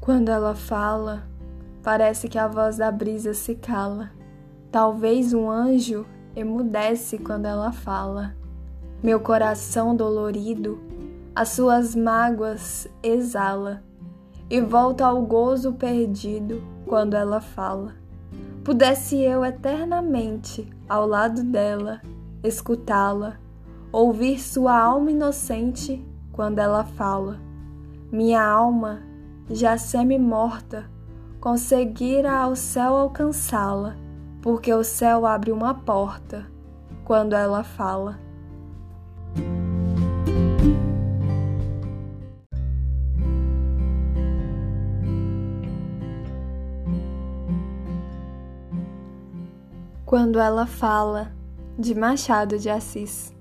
Quando ela fala, parece que a voz da brisa se cala. Talvez um anjo emudece quando ela fala. Meu coração dolorido, as suas mágoas exala e volta ao gozo perdido quando ela fala. Pudesse eu eternamente ao lado dela, escutá-la, ouvir sua alma inocente quando ela fala. Minha alma já semi-morta, conseguira ao céu alcançá-la, porque o céu abre uma porta quando ela fala. Quando ela fala, de Machado de Assis.